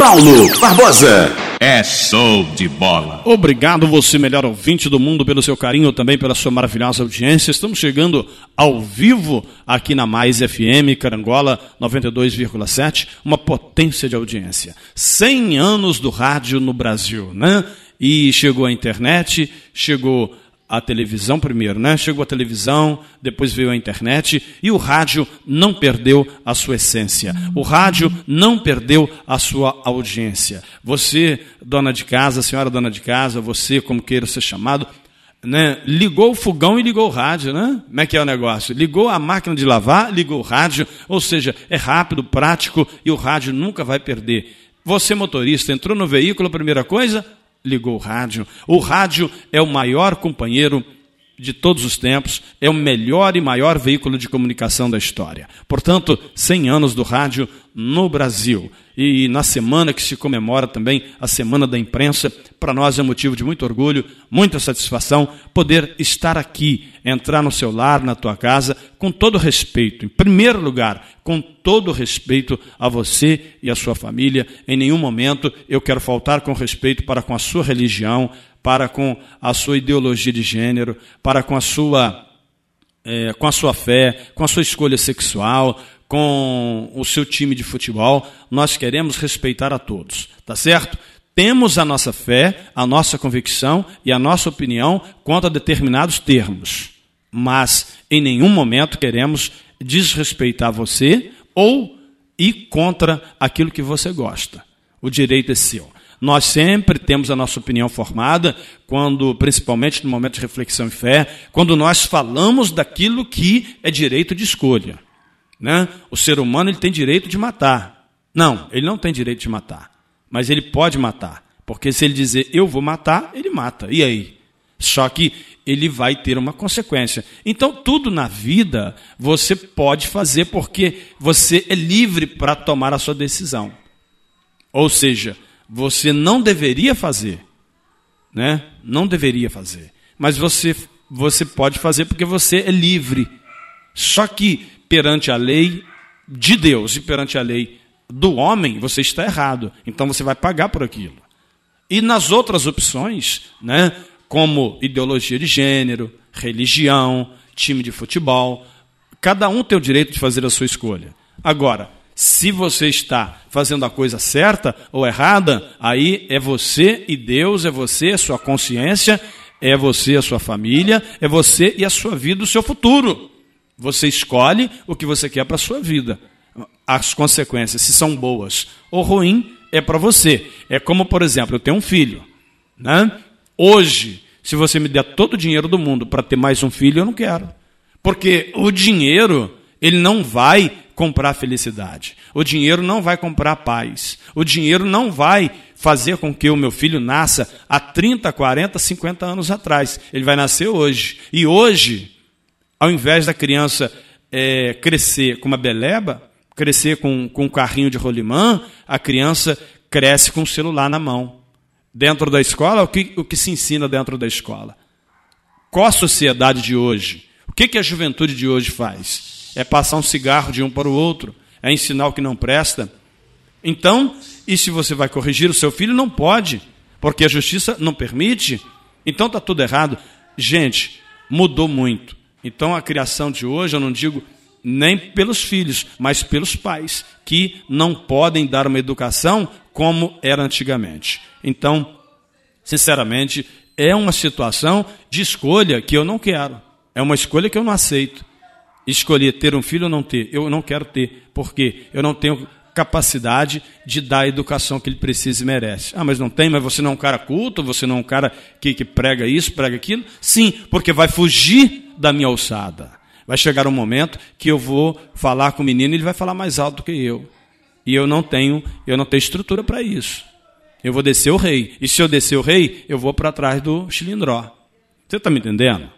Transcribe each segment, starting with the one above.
Paulo Barbosa. É show de bola. Obrigado, você, melhor ouvinte do mundo, pelo seu carinho, também pela sua maravilhosa audiência. Estamos chegando ao vivo aqui na Mais FM, Carangola 92,7, uma potência de audiência. 100 anos do rádio no Brasil, né? E chegou a internet, chegou a televisão primeiro, né? Chegou a televisão, depois veio a internet e o rádio não perdeu a sua essência. O rádio não perdeu a sua audiência. Você, dona de casa, senhora dona de casa, você, como queira ser chamado, né? Ligou o fogão e ligou o rádio, né? Como é que é o negócio? Ligou a máquina de lavar, ligou o rádio, ou seja, é rápido, prático e o rádio nunca vai perder. Você, motorista, entrou no veículo, a primeira coisa, ligou o rádio. O rádio é o maior companheiro de todos os tempos, é o melhor e maior veículo de comunicação da história. Portanto, 100 anos do rádio no Brasil. E na semana que se comemora também a Semana da Imprensa, para nós é motivo de muito orgulho, muita satisfação poder estar aqui, entrar no seu lar, na tua casa, com todo respeito. Em primeiro lugar, com todo respeito a você e a sua família. Em nenhum momento eu quero faltar com respeito para com a sua religião, para com a sua ideologia de gênero, para com a sua, é, com a sua fé, com a sua escolha sexual, com o seu time de futebol. Nós queremos respeitar a todos, tá certo? Temos a nossa fé, a nossa convicção e a nossa opinião quanto a determinados termos, mas em nenhum momento queremos desrespeitar você ou ir contra aquilo que você gosta. O direito é seu. Nós sempre temos a nossa opinião formada, quando, principalmente no momento de reflexão e fé, quando nós falamos daquilo que é direito de escolha. Né? O ser humano ele tem direito de matar. Não, ele não tem direito de matar. Mas ele pode matar. Porque se ele dizer eu vou matar, ele mata. E aí? Só que ele vai ter uma consequência. Então, tudo na vida você pode fazer porque você é livre para tomar a sua decisão. Ou seja, você não deveria fazer, né? Não deveria fazer. Mas você você pode fazer porque você é livre. Só que perante a lei de Deus e perante a lei do homem, você está errado. Então você vai pagar por aquilo. E nas outras opções, né, como ideologia de gênero, religião, time de futebol, cada um tem o direito de fazer a sua escolha. Agora, se você está fazendo a coisa certa ou errada, aí é você e Deus, é você, a sua consciência, é você, a sua família, é você e a sua vida, o seu futuro. Você escolhe o que você quer para a sua vida. As consequências, se são boas ou ruins, é para você. É como, por exemplo, eu tenho um filho. Né? Hoje, se você me der todo o dinheiro do mundo para ter mais um filho, eu não quero. Porque o dinheiro, ele não vai comprar felicidade. O dinheiro não vai comprar paz. O dinheiro não vai fazer com que o meu filho nasça há 30, 40, 50 anos atrás. Ele vai nascer hoje. E hoje, ao invés da criança é, crescer com uma beleba, crescer com, com um carrinho de rolimã, a criança cresce com o celular na mão. Dentro da escola, o que, o que se ensina dentro da escola? Qual a sociedade de hoje? O que, que a juventude de hoje faz? É passar um cigarro de um para o outro, é ensinar o que não presta. Então, e se você vai corrigir o seu filho, não pode, porque a justiça não permite. Então está tudo errado. Gente, mudou muito. Então a criação de hoje, eu não digo nem pelos filhos, mas pelos pais, que não podem dar uma educação como era antigamente. Então, sinceramente, é uma situação de escolha que eu não quero. É uma escolha que eu não aceito escolher ter um filho ou não ter. Eu não quero ter, porque eu não tenho capacidade de dar a educação que ele precisa e merece. Ah, mas não tem, mas você não é um cara culto, você não é um cara que, que prega isso, prega aquilo? Sim, porque vai fugir da minha alçada. Vai chegar um momento que eu vou falar com o menino e ele vai falar mais alto do que eu. E eu não tenho, eu não tenho estrutura para isso. Eu vou descer o rei. E se eu descer o rei, eu vou para trás do chilindró. Você está me entendendo?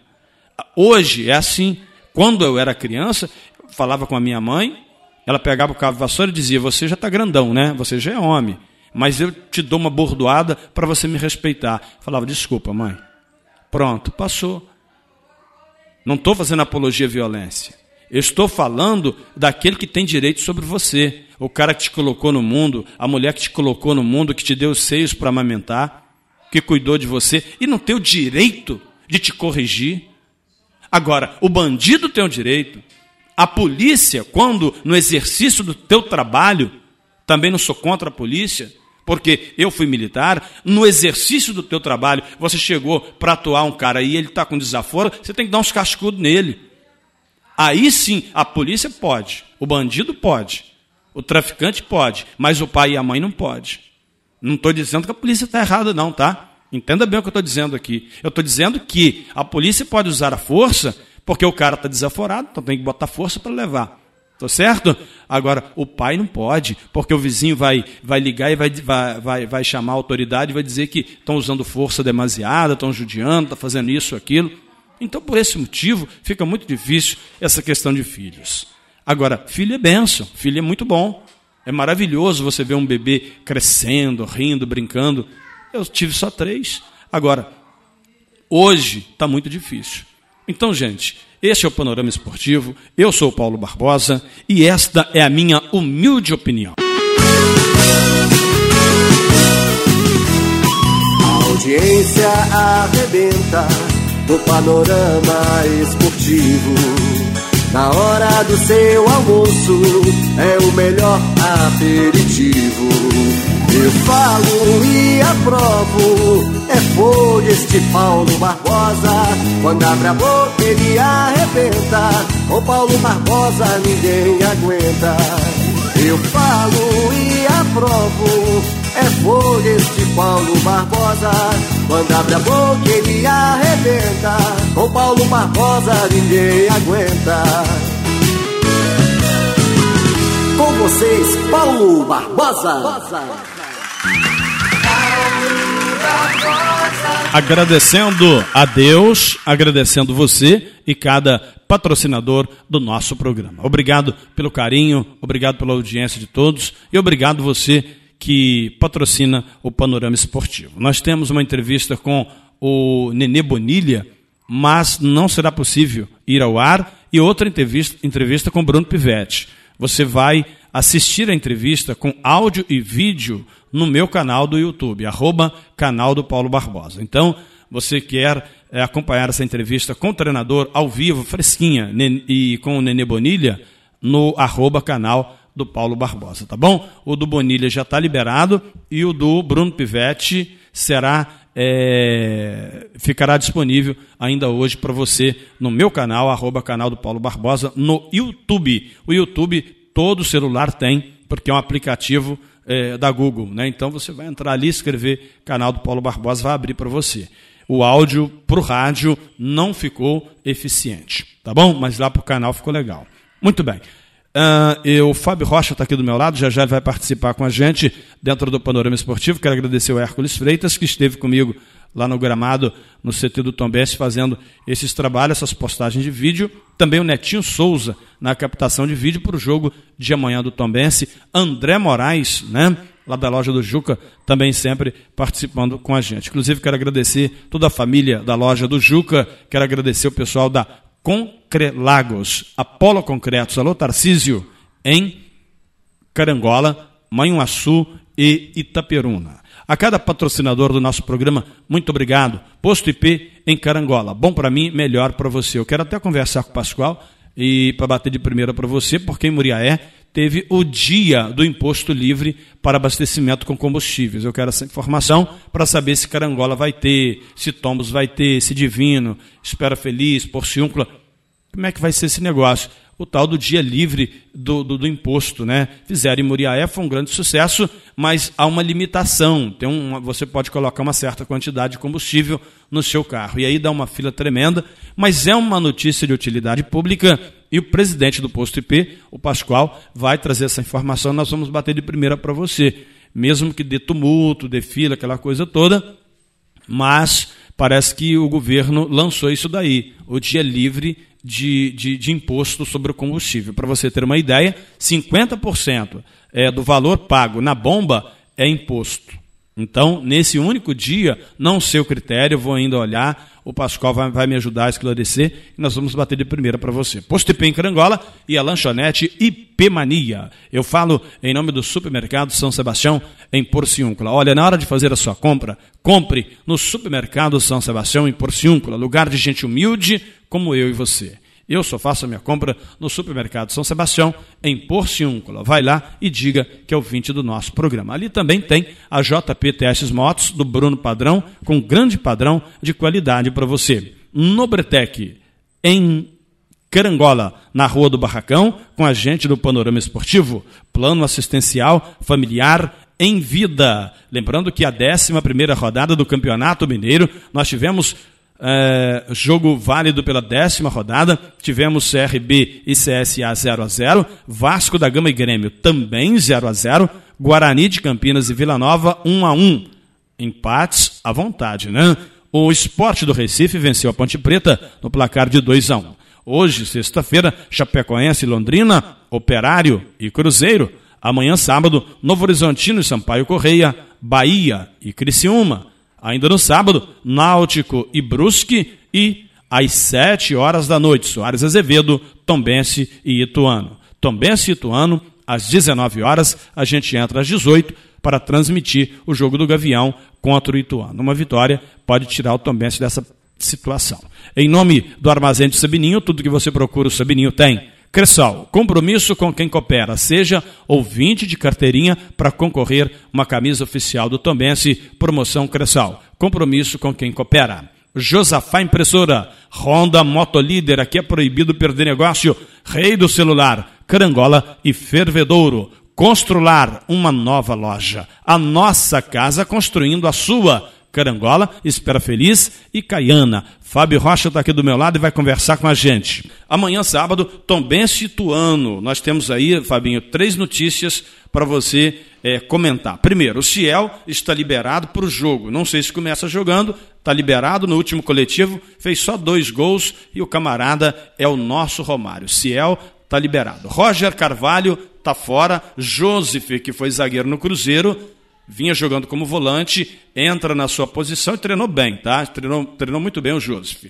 Hoje é assim. Quando eu era criança, falava com a minha mãe, ela pegava o cabo vassoura e dizia: Você já está grandão, né? Você já é homem. Mas eu te dou uma bordoada para você me respeitar. Falava: Desculpa, mãe. Pronto, passou. Não estou fazendo apologia à violência. Eu estou falando daquele que tem direito sobre você. O cara que te colocou no mundo, a mulher que te colocou no mundo, que te deu os seios para amamentar, que cuidou de você e não tem o direito de te corrigir. Agora, o bandido tem o direito. A polícia, quando no exercício do teu trabalho, também não sou contra a polícia, porque eu fui militar, no exercício do teu trabalho, você chegou para atuar um cara e ele está com desaforo, você tem que dar uns cascudos nele. Aí sim, a polícia pode, o bandido pode, o traficante pode, mas o pai e a mãe não pode. Não estou dizendo que a polícia está errada, não, tá? Entenda bem o que eu estou dizendo aqui. Eu estou dizendo que a polícia pode usar a força porque o cara está desaforado, então tem que botar força para levar. Tá certo? Agora, o pai não pode, porque o vizinho vai, vai ligar e vai, vai, vai, chamar a autoridade e vai dizer que estão usando força demasiada, estão judiando, estão fazendo isso, aquilo. Então, por esse motivo, fica muito difícil essa questão de filhos. Agora, filho é benção, filho é muito bom. É maravilhoso você ver um bebê crescendo, rindo, brincando. Eu tive só três. Agora, hoje está muito difícil. Então, gente, este é o Panorama Esportivo. Eu sou o Paulo Barbosa e esta é a minha humilde opinião. A audiência arrebenta no Panorama Esportivo. Na hora do seu almoço é o melhor aperitivo. Eu falo e aprovo, é folha este Paulo Barbosa. Quando abre a boca ele arrebenta, com Paulo Barbosa ninguém aguenta. Eu falo e aprovo, é folha este Paulo Barbosa. Quando abre a boca ele arrebenta, com Paulo Barbosa ninguém aguenta. Com vocês, Paulo Barbosa. Agradecendo a Deus, agradecendo você e cada patrocinador do nosso programa. Obrigado pelo carinho, obrigado pela audiência de todos e obrigado você que patrocina o Panorama Esportivo. Nós temos uma entrevista com o Nenê Bonilha, mas não será possível ir ao ar, e outra entrevista, entrevista com Bruno Pivetti. Você vai assistir a entrevista com áudio e vídeo no meu canal do YouTube, arroba canal do Paulo Barbosa. Então, você quer é, acompanhar essa entrevista com o treinador ao vivo, fresquinha, e com o Nenê Bonilha, no arroba canal do Paulo Barbosa, tá bom? O do Bonilha já está liberado e o do Bruno Pivetti será é, ficará disponível ainda hoje para você no meu canal, arroba canal do Paulo Barbosa, no YouTube. O YouTube todo celular tem, porque é um aplicativo é, da Google. Né? Então você vai entrar ali, escrever canal do Paulo Barbosa, vai abrir para você. O áudio para o rádio não ficou eficiente, tá bom? Mas lá para o canal ficou legal. Muito bem. Uh, eu, o Fábio Rocha está aqui do meu lado, já já vai participar com a gente dentro do Panorama Esportivo. Quero agradecer ao Hércules Freitas, que esteve comigo lá no gramado, no CT do Tombense, fazendo esses trabalhos, essas postagens de vídeo. Também o Netinho Souza na captação de vídeo para o jogo de amanhã do Tombense. André Moraes, né? Lá da loja do Juca, também sempre participando com a gente. Inclusive, quero agradecer toda a família da loja do Juca, quero agradecer o pessoal da Concrelagos, Apolo Concretos, alô Tarcísio, em Carangola, Manhuaçu e Itaperuna. A cada patrocinador do nosso programa, muito obrigado. Posto IP em Carangola. Bom para mim, melhor para você. Eu quero até conversar com o Pascoal e para bater de primeira para você, porque em Muriaé teve o dia do imposto livre para abastecimento com combustíveis. Eu quero essa informação para saber se Carangola vai ter, se Tombos vai ter, se Divino, Espera Feliz, Porciúncula. Como é que vai ser esse negócio? O tal do dia livre do, do, do, imposto. Né? Fizeram em Muriaé, foi um grande sucesso, mas há uma limitação. Tem uma, você pode colocar uma certa quantidade de combustível no seu carro. E aí dá uma fila tremenda, mas é uma notícia de utilidade pública e o presidente do posto IP, o Pascoal, vai trazer essa informação. Nós vamos bater de primeira para você. Mesmo que dê tumulto, dê fila, aquela coisa toda, mas parece que o governo lançou isso daí, o dia livre de, de, de imposto sobre o combustível. Para você ter uma ideia, 50% é, do valor pago na bomba é imposto. Então, nesse único dia, não sei o critério, vou ainda olhar, o Pascoal vai, vai me ajudar a esclarecer e nós vamos bater de primeira para você. Posto IP em Carangola e a lanchonete IP Mania. Eu falo em nome do supermercado São Sebastião em Porciúncula. Olha, na hora de fazer a sua compra, compre no supermercado São Sebastião em Porciúncula, lugar de gente humilde como eu e você. Eu só faço a minha compra no supermercado São Sebastião, em Porciúncula. Vai lá e diga que é ouvinte do nosso programa. Ali também tem a JP Testes Motos, do Bruno Padrão, com grande padrão de qualidade para você. Nobretec, em Carangola, na Rua do Barracão, com a gente do Panorama Esportivo. Plano assistencial familiar em vida. Lembrando que a 11 primeira rodada do Campeonato Mineiro, nós tivemos é, jogo válido pela décima rodada. Tivemos CRB e CSA 0 a 0 Vasco da Gama e Grêmio também 0 a 0 Guarani de Campinas e Vila Nova 1 a 1 Empates à vontade, né? O Esporte do Recife venceu a Ponte Preta no placar de 2 a 1 Hoje, sexta-feira, Chapecoense e Londrina, Operário e Cruzeiro. Amanhã, sábado, Novo Horizontino e Sampaio Correia, Bahia e Criciúma. Ainda no sábado, Náutico e Brusque e às 7 horas da noite, Soares Azevedo, Tombense e Ituano. Tombense e Ituano, às 19 horas, a gente entra às 18 para transmitir o jogo do Gavião contra o Ituano. Uma vitória pode tirar o Tombense dessa situação. Em nome do Armazém de Sabininho, tudo que você procura o Sabininho tem. Cressol, compromisso com quem coopera. Seja ouvinte de carteirinha para concorrer uma camisa oficial do Tombense, promoção Cressol. Compromisso com quem coopera. Josafá Impressora, Honda Motolíder, aqui é proibido perder negócio. Rei do celular, Carangola e Fervedouro. Constrular uma nova loja. A nossa casa construindo a sua. Carangola, Espera Feliz e Caiana. Fábio Rocha está aqui do meu lado e vai conversar com a gente. Amanhã, sábado, Tombense Ituano. Nós temos aí, Fabinho, três notícias para você é, comentar. Primeiro, o Ciel está liberado para o jogo. Não sei se começa jogando, está liberado no último coletivo, fez só dois gols e o camarada é o nosso Romário. Ciel está liberado. Roger Carvalho está fora. Joseph, que foi zagueiro no Cruzeiro, vinha jogando como volante, entra na sua posição e treinou bem, tá? Treinou, treinou muito bem o Joseph.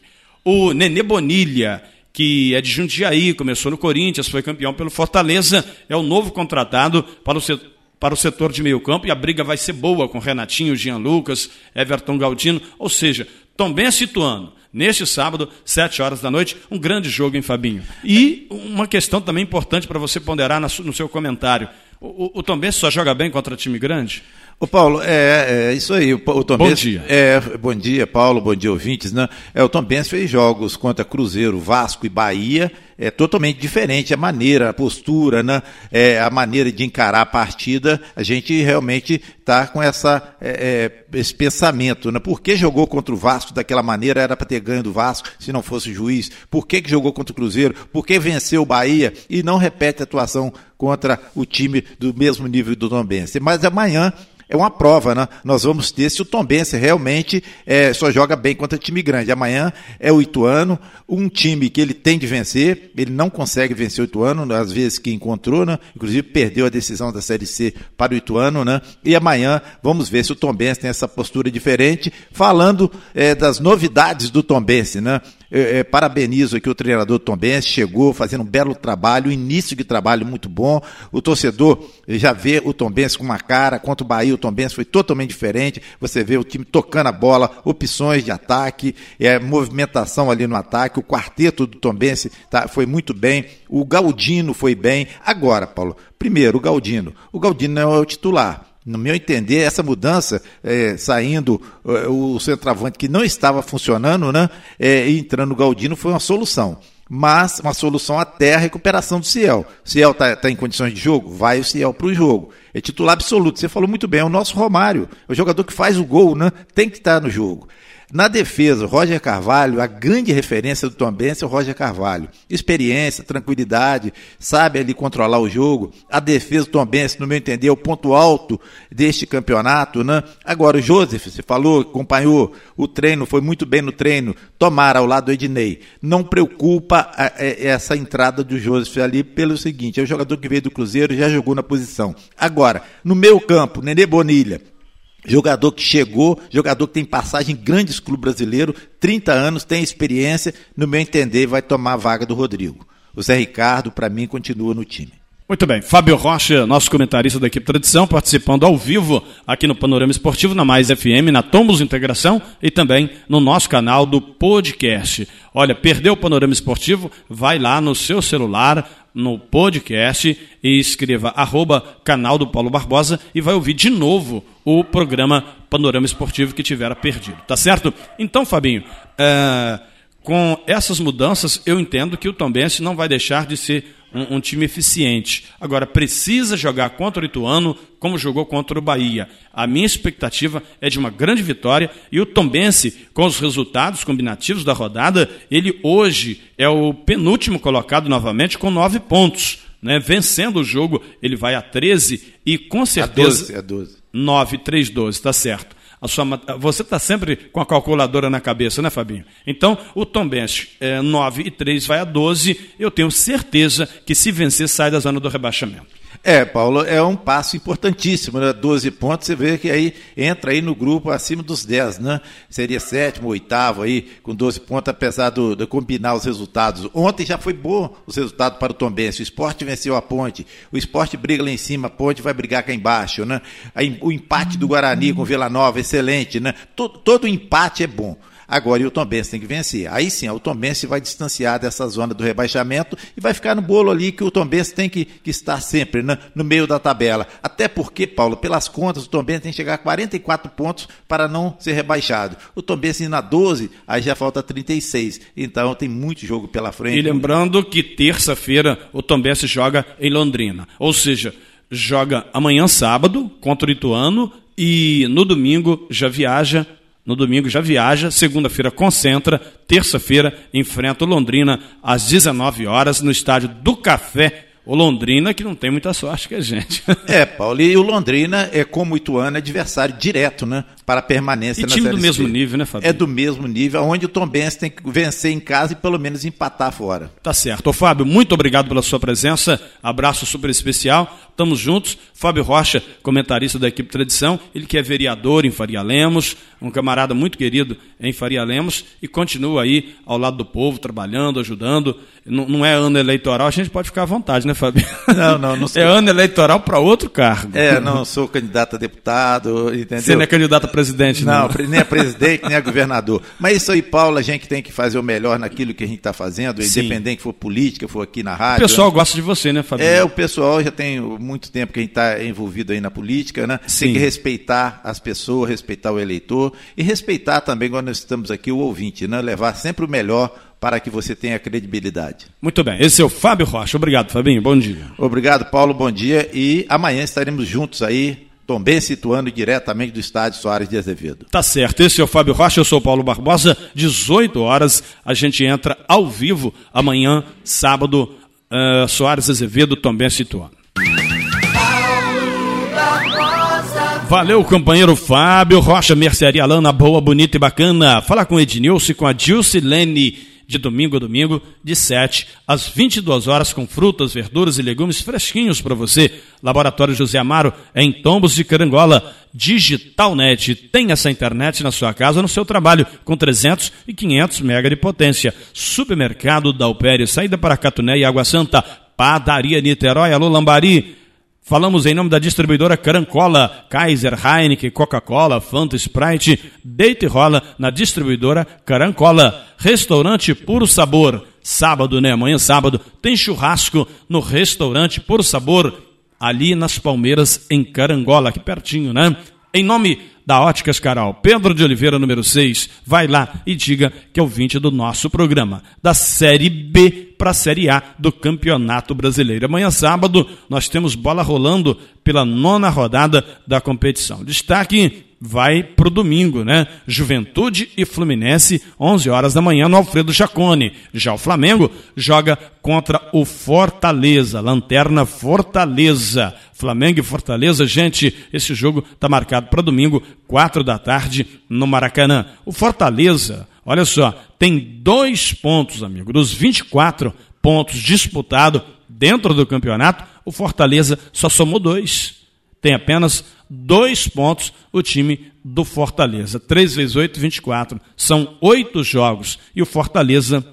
O Nenê Bonilha, que é de Jundiaí, começou no Corinthians, foi campeão pelo Fortaleza, é o novo contratado para o setor, para o setor de meio campo e a briga vai ser boa com Renatinho, Jean Lucas, Everton Galdino, ou seja, bem situando. Neste sábado, sete horas da noite, um grande jogo em Fabinho. E uma questão também importante para você ponderar no seu comentário. O, o Tom Benz só joga bem contra time grande? Ô Paulo, é, é isso aí. O, o Tom bom Benz, dia. É, bom dia, Paulo. Bom dia, ouvintes. Né? É, o Tom Benz fez jogos contra Cruzeiro, Vasco e Bahia. É totalmente diferente a maneira, a postura, né? É, a maneira de encarar a partida. A gente realmente está com essa, é, é, esse pensamento. Né? Por que jogou contra o Vasco daquela maneira? Era para ter ganho do Vasco se não fosse juiz. Por que, que jogou contra o Cruzeiro? Por que venceu o Bahia e não repete a atuação contra o time do mesmo nível do Tom Benz? Mas amanhã é uma prova, né? Nós vamos ter se o Tombense realmente é, só joga bem contra time grande. Amanhã é o Ituano, um time que ele tem de vencer, ele não consegue vencer o Ituano, às vezes que encontrou, né? Inclusive perdeu a decisão da Série C para o Ituano, né? E amanhã vamos ver se o Tombense tem essa postura diferente, falando é, das novidades do Tombense, né? É, é, parabenizo aqui o treinador Tom Benz, chegou fazendo um belo trabalho, início de trabalho muito bom. O torcedor já vê o Tom Benz com uma cara, contra o Bahia, o Tom Benz foi totalmente diferente. Você vê o time tocando a bola, opções de ataque, é, movimentação ali no ataque. O quarteto do Tom Benz tá, foi muito bem. O Galdino foi bem. Agora, Paulo, primeiro, o Galdino. O Galdino não é o titular. No meu entender, essa mudança, é, saindo é, o centroavante que não estava funcionando, né, é, e entrando o Galdino, foi uma solução. Mas uma solução até a recuperação do Ciel. O Ciel está tá em condições de jogo? Vai o Ciel para o jogo. É titular absoluto. Você falou muito bem, é o nosso Romário. É o jogador que faz o gol, né? Tem que estar no jogo. Na defesa, Roger Carvalho, a grande referência do Tom Benz é o Roger Carvalho. Experiência, tranquilidade, sabe ali controlar o jogo. A defesa do Tom Benz, no meu entender, é o ponto alto deste campeonato, né? Agora, o Joseph, você falou, acompanhou o treino, foi muito bem no treino. Tomara ao lado do Ednei. Não preocupa a, a, essa entrada do Joseph ali pelo seguinte, é o jogador que veio do Cruzeiro, já jogou na posição. Agora, no meu campo, Nenê Bonilha, Jogador que chegou, jogador que tem passagem em grandes clubes brasileiros, 30 anos, tem experiência, no meu entender, vai tomar a vaga do Rodrigo. O Zé Ricardo, para mim, continua no time. Muito bem. Fábio Rocha, nosso comentarista da equipe Tradição, participando ao vivo aqui no Panorama Esportivo, na Mais FM, na Tombos Integração e também no nosso canal do podcast. Olha, perdeu o Panorama Esportivo? Vai lá no seu celular, no podcast e escreva arroba canal do Paulo Barbosa e vai ouvir de novo o programa Panorama Esportivo que tivera perdido, tá certo? Então, Fabinho, é, com essas mudanças, eu entendo que o Tombense não vai deixar de ser um, um, time eficiente. Agora, precisa jogar contra o Ituano como jogou contra o Bahia. A minha expectativa é de uma grande vitória e o Tombense, com os resultados combinativos da rodada, ele hoje é o penúltimo colocado novamente com nove pontos. Né? Vencendo o jogo, ele vai a 13 e com certeza. A 12, a 12. 9, 3, 12, está certo. A sua, você está sempre com a calculadora na cabeça, né, Fabinho? Então, o Tom Bench é, 9 e 3 vai a 12. Eu tenho certeza que se vencer, sai da zona do rebaixamento. É, Paulo, é um passo importantíssimo, né? 12 pontos, você vê que aí entra aí no grupo acima dos 10, né? Seria sétimo, oitavo aí, com 12 pontos, apesar do, de combinar os resultados. Ontem já foi bom os resultados para o Tombense. O esporte venceu a ponte, o esporte briga lá em cima, a ponte vai brigar cá embaixo, né? Aí, o empate do Guarani com Vila Nova, excelente, né? Todo, todo empate é bom. Agora, e o Tombense tem que vencer. Aí sim, o Tombense vai distanciar dessa zona do rebaixamento e vai ficar no bolo ali que o Tombense tem que, que estar sempre né, no meio da tabela. Até porque, Paulo, pelas contas, o Tombense tem que chegar a 44 pontos para não ser rebaixado. O Tombense na 12, aí já falta 36. Então tem muito jogo pela frente. E lembrando que terça-feira o Tombense joga em Londrina. Ou seja, joga amanhã sábado contra o Ituano e no domingo já viaja no domingo já viaja, segunda-feira concentra, terça-feira enfrenta o Londrina às 19 horas no estádio do Café o Londrina que não tem muita sorte que a gente. É, Paulo, e o Londrina é como o Ituano, adversário direto, né? Para a permanência e na time do mesmo nível, né, Fábio? É do mesmo nível, onde o Tom Benz tem que vencer em casa e pelo menos empatar fora. Tá certo. Ô, Fábio, muito obrigado pela sua presença. Abraço super especial. Estamos juntos. Fábio Rocha, comentarista da equipe Tradição, ele que é vereador em Faria Lemos, um camarada muito querido em Faria Lemos e continua aí ao lado do povo, trabalhando, ajudando. Não, não é ano eleitoral, a gente pode ficar à vontade, né, Fábio? Não, não, não sou... É ano eleitoral para outro cargo. É, não sou candidato a deputado, entendeu? Você não é candidato a presidente, não? Não, nem a presidente, nem a governador. Mas isso aí, Paulo, a gente tem que fazer o melhor naquilo que a gente está fazendo, Sim. independente que for política, for aqui na rádio. O pessoal né? gosta de você, né, Fábio? É, o pessoal já tem muito tempo que a gente está envolvido aí na política, né? Sim. Tem que respeitar as pessoas, respeitar o eleitor e respeitar também, quando nós estamos aqui, o ouvinte, né? Levar sempre o melhor para que você tenha credibilidade. Muito bem. Esse é o Fábio Rocha. Obrigado, Fabinho. Bom dia. Obrigado, Paulo. Bom dia. E amanhã estaremos juntos aí também situando diretamente do estádio Soares de Azevedo. Tá certo, esse é o Fábio Rocha, eu sou o Paulo Barbosa, 18 horas, a gente entra ao vivo amanhã, sábado, uh, Soares Azevedo também situando. Valeu, companheiro Fábio Rocha, Mercearia Lana, boa, bonita e bacana. Fala com Ednilson com a Dilcilene de domingo a domingo, de 7 às 22 horas, com frutas, verduras e legumes fresquinhos para você. Laboratório José Amaro, em Tombos de Carangola. Digitalnet, tem essa internet na sua casa, no seu trabalho, com 300 e 500 mega de potência. Supermercado Dalpério, saída para Catuné e Água Santa. Padaria Niterói, alô Lambari. Falamos em nome da distribuidora Carancola, Kaiser, Heineken, Coca-Cola, Fanta, Sprite, deite rola na distribuidora Carancola. Restaurante Puro Sabor. Sábado, né? Amanhã sábado tem churrasco no restaurante Puro Sabor, ali nas Palmeiras, em Carangola, aqui pertinho, né? Em nome da Óticas Carol, Pedro de Oliveira, número 6, vai lá e diga que é o 20 do nosso programa, da Série B para a Série A do Campeonato Brasileiro. Amanhã, sábado, nós temos bola rolando pela nona rodada da competição. Destaque vai para o domingo, né? Juventude e Fluminense, 11 horas da manhã, no Alfredo Jacone. Já o Flamengo joga contra o Fortaleza, Lanterna Fortaleza. Flamengo e Fortaleza, gente, esse jogo está marcado para domingo, 4 da tarde, no Maracanã. O Fortaleza, olha só, tem dois pontos, amigo, dos 24 pontos disputados dentro do campeonato, o Fortaleza só somou dois. Tem apenas dois pontos o time do Fortaleza. 3 vezes 8, 24. São oito jogos. E o Fortaleza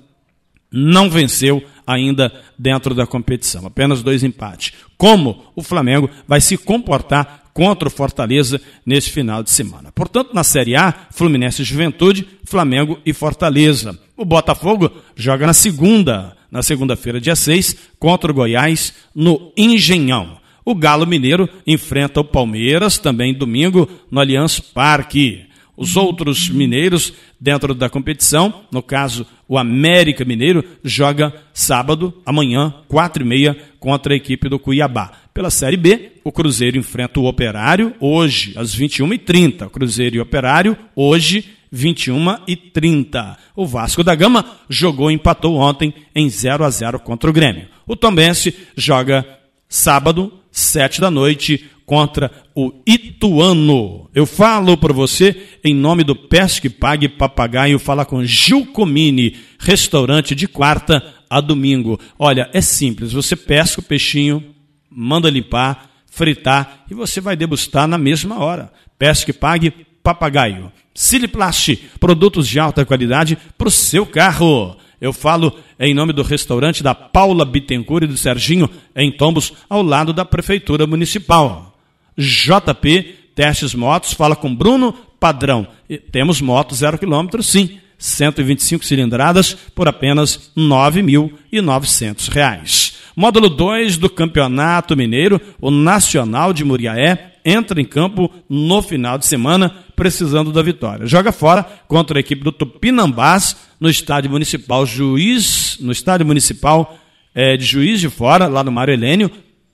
não venceu ainda dentro da competição. Apenas dois empates. Como o Flamengo vai se comportar contra o Fortaleza nesse final de semana. Portanto, na Série A, Fluminense Juventude, Flamengo e Fortaleza. O Botafogo joga na segunda, na segunda-feira, dia 6, contra o Goiás, no Engenhão. O Galo Mineiro enfrenta o Palmeiras também domingo no Allianz Parque. Os outros mineiros dentro da competição, no caso o América Mineiro, joga sábado, amanhã, quatro e meia, contra a equipe do Cuiabá. Pela Série B, o Cruzeiro enfrenta o Operário hoje, às 21h30. Cruzeiro e Operário, hoje, 21h30. O Vasco da Gama jogou e empatou ontem em 0 a 0 contra o Grêmio. O Tombense joga sábado, sete da noite, contra o Ituano. Eu falo para você em nome do Pesque Pague Papagaio, falar com Gil Comini, restaurante de quarta a domingo. Olha, é simples, você pesca o peixinho, manda limpar, fritar e você vai degustar na mesma hora. Pesque Pague Papagaio. Siliplast, produtos de alta qualidade para o seu carro. Eu falo em nome do restaurante da Paula Bittencourt e do Serginho, em Tombos, ao lado da Prefeitura Municipal. JP Testes Motos, fala com Bruno Padrão. E temos motos zero quilômetro, sim. 125 cilindradas por apenas R$ 9.900. Módulo 2 do Campeonato Mineiro, o Nacional de Muriaé, entra em campo no final de semana, precisando da vitória. Joga fora contra a equipe do Tupinambás, no estádio municipal Juiz, no estádio municipal é, de Juiz de Fora, lá no Mário Helênio,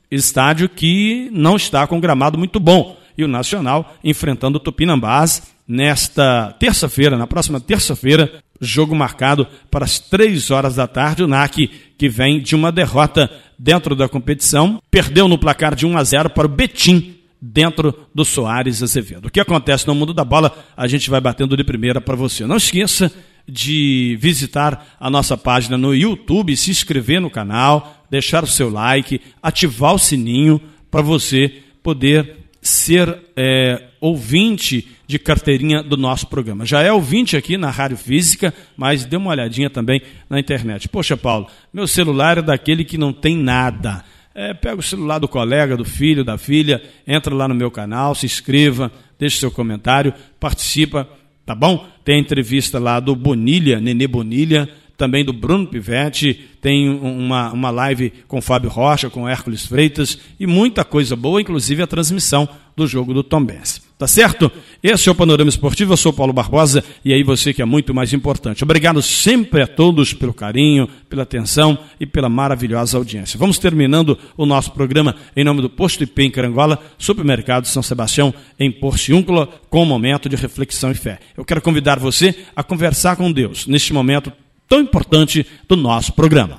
estádio que não está com gramado muito bom. E o Nacional enfrentando o Tupinambás nesta terça-feira, na próxima terça-feira, jogo marcado para as três horas da tarde. O NAC, que vem de uma derrota dentro da competição, perdeu no placar de 1 a 0 para o Betim, dentro do Soares Azevedo. O que acontece no mundo da bola, a gente vai batendo de primeira para você. Não esqueça de visitar a nossa página no YouTube, se inscrever no canal, deixar o seu like, ativar o sininho para você poder ser é, ouvinte de carteirinha do nosso programa. Já é ouvinte aqui na Rádio Física, mas dê uma olhadinha também na internet. Poxa, Paulo, meu celular é daquele que não tem nada. É, pega o celular do colega, do filho, da filha, entra lá no meu canal, se inscreva, deixe seu comentário, participa, tá bom? Tem a entrevista lá do Bonilha, Nenê Bonilha, também do Bruno Pivetti, tem uma, uma live com Fábio Rocha, com Hércules Freitas e muita coisa boa, inclusive a transmissão do jogo do Tom Benz. Tá certo? Esse é o Panorama Esportivo, eu sou Paulo Barbosa e aí você que é muito mais importante. Obrigado sempre a todos pelo carinho, pela atenção e pela maravilhosa audiência. Vamos terminando o nosso programa em nome do Posto IP em Carangola, Supermercado São Sebastião em Porciúncula, com um momento de reflexão e fé. Eu quero convidar você a conversar com Deus neste momento tão importante do nosso programa.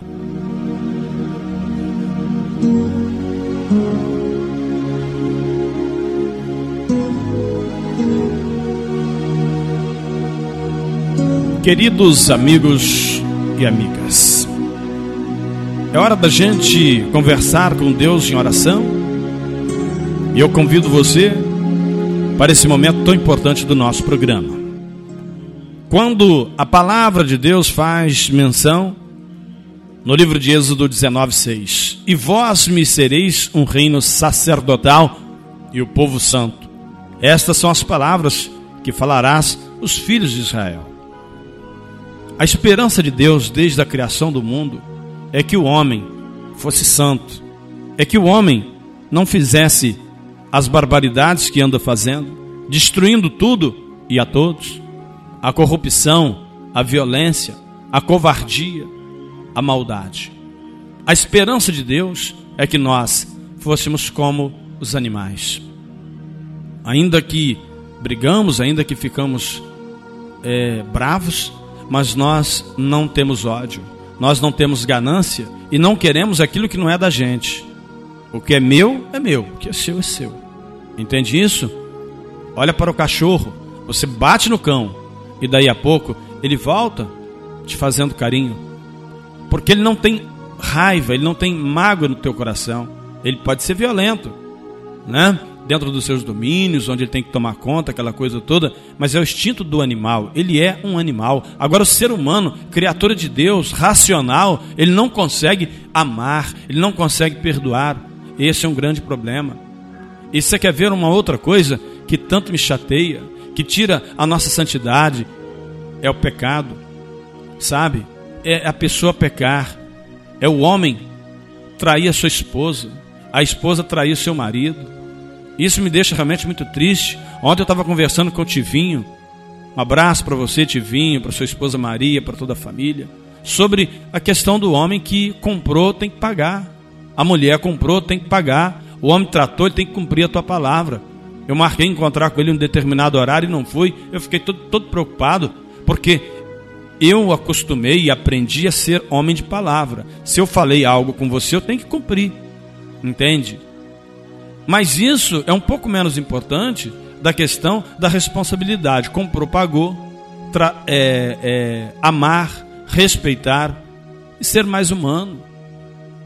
Queridos amigos e amigas, é hora da gente conversar com Deus em oração e eu convido você para esse momento tão importante do nosso programa. Quando a palavra de Deus faz menção no livro de Êxodo 19:6, e vós me sereis um reino sacerdotal e o povo santo. Estas são as palavras que falarás os filhos de Israel. A esperança de Deus desde a criação do mundo é que o homem fosse santo, é que o homem não fizesse as barbaridades que anda fazendo, destruindo tudo e a todos, a corrupção, a violência, a covardia, a maldade. A esperança de Deus é que nós fôssemos como os animais. Ainda que brigamos, ainda que ficamos é, bravos, mas nós não temos ódio, nós não temos ganância e não queremos aquilo que não é da gente. O que é meu é meu, o que é seu é seu. Entende isso? Olha para o cachorro, você bate no cão e daí a pouco ele volta te fazendo carinho, porque ele não tem raiva, ele não tem mágoa no teu coração. Ele pode ser violento, né? Dentro dos seus domínios, onde ele tem que tomar conta, aquela coisa toda, mas é o instinto do animal. Ele é um animal. Agora, o ser humano, criatura de Deus, racional, ele não consegue amar, ele não consegue perdoar. Esse é um grande problema. E você quer ver uma outra coisa que tanto me chateia, que tira a nossa santidade? É o pecado, sabe? É a pessoa pecar, é o homem trair a sua esposa, a esposa trair o seu marido. Isso me deixa realmente muito triste. Ontem eu estava conversando com o Tivinho, um abraço para você, Tivinho, para sua esposa Maria, para toda a família, sobre a questão do homem que comprou tem que pagar. A mulher comprou tem que pagar. O homem tratou, ele tem que cumprir a tua palavra. Eu marquei encontrar com ele em um determinado horário e não fui. Eu fiquei todo, todo preocupado, porque eu acostumei e aprendi a ser homem de palavra. Se eu falei algo com você, eu tenho que cumprir. Entende? Mas isso é um pouco menos importante da questão da responsabilidade. Comprou, pagou, é, é, amar, respeitar e ser mais humano.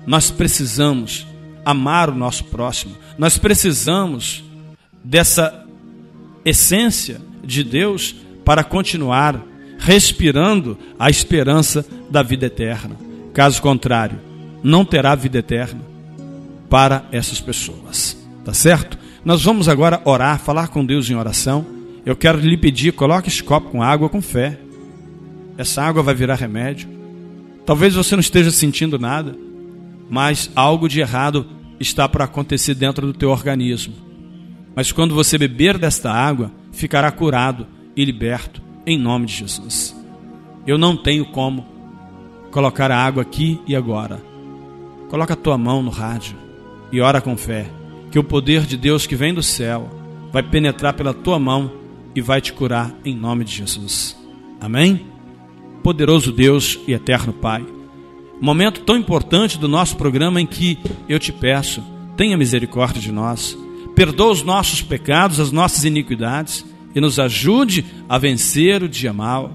Nós precisamos amar o nosso próximo. Nós precisamos dessa essência de Deus para continuar respirando a esperança da vida eterna. Caso contrário, não terá vida eterna para essas pessoas. Tá certo? Nós vamos agora orar, falar com Deus em oração. Eu quero lhe pedir, coloque esse copo com água com fé. Essa água vai virar remédio. Talvez você não esteja sentindo nada, mas algo de errado está para acontecer dentro do teu organismo. Mas quando você beber desta água, ficará curado e liberto em nome de Jesus. Eu não tenho como colocar a água aqui e agora. Coloca a tua mão no rádio e ora com fé, que o poder de Deus que vem do céu vai penetrar pela tua mão e vai te curar em nome de Jesus. Amém? Poderoso Deus e eterno Pai, momento tão importante do nosso programa em que eu te peço, tenha misericórdia de nós, perdoa os nossos pecados, as nossas iniquidades e nos ajude a vencer o dia mal.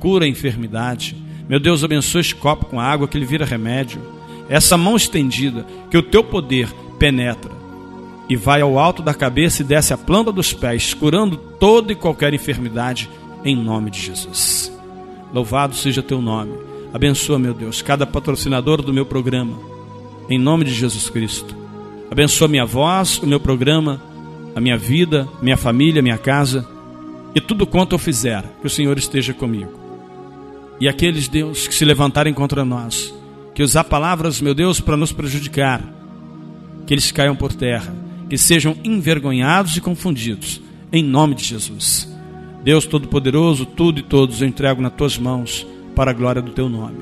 Cura a enfermidade. Meu Deus, abençoe este copo com água que ele vira remédio. Essa mão estendida, que o teu poder penetra e vai ao alto da cabeça e desce à planta dos pés, curando toda e qualquer enfermidade, em nome de Jesus. Louvado seja teu nome. Abençoa, meu Deus, cada patrocinador do meu programa, em nome de Jesus Cristo. Abençoa minha voz, o meu programa a minha vida, minha família, minha casa e tudo quanto eu fizer, que o Senhor esteja comigo. E aqueles, Deus, que se levantarem contra nós, que usar palavras, meu Deus, para nos prejudicar, que eles caiam por terra, que sejam envergonhados e confundidos, em nome de Jesus. Deus Todo-Poderoso, tudo e todos eu entrego nas tuas mãos, para a glória do teu nome.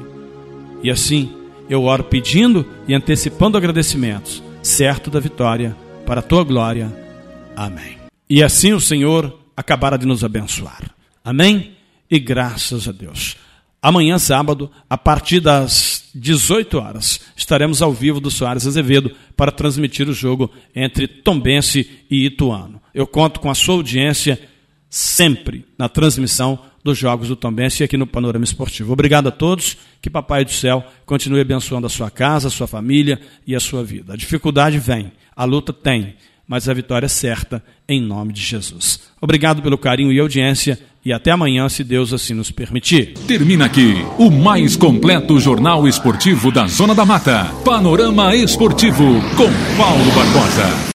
E assim, eu oro pedindo e antecipando agradecimentos, certo da vitória, para a tua glória Amém. E assim o Senhor acabará de nos abençoar. Amém? E graças a Deus. Amanhã, sábado, a partir das 18 horas, estaremos ao vivo do Soares Azevedo para transmitir o jogo entre Tombense e Ituano. Eu conto com a sua audiência sempre na transmissão dos jogos do Tombense aqui no Panorama Esportivo. Obrigado a todos, que Papai do Céu continue abençoando a sua casa, a sua família e a sua vida. A dificuldade vem, a luta tem, mas a vitória é certa em nome de Jesus. Obrigado pelo carinho e audiência e até amanhã, se Deus assim nos permitir. Termina aqui o mais completo jornal esportivo da Zona da Mata. Panorama Esportivo com Paulo Barbosa.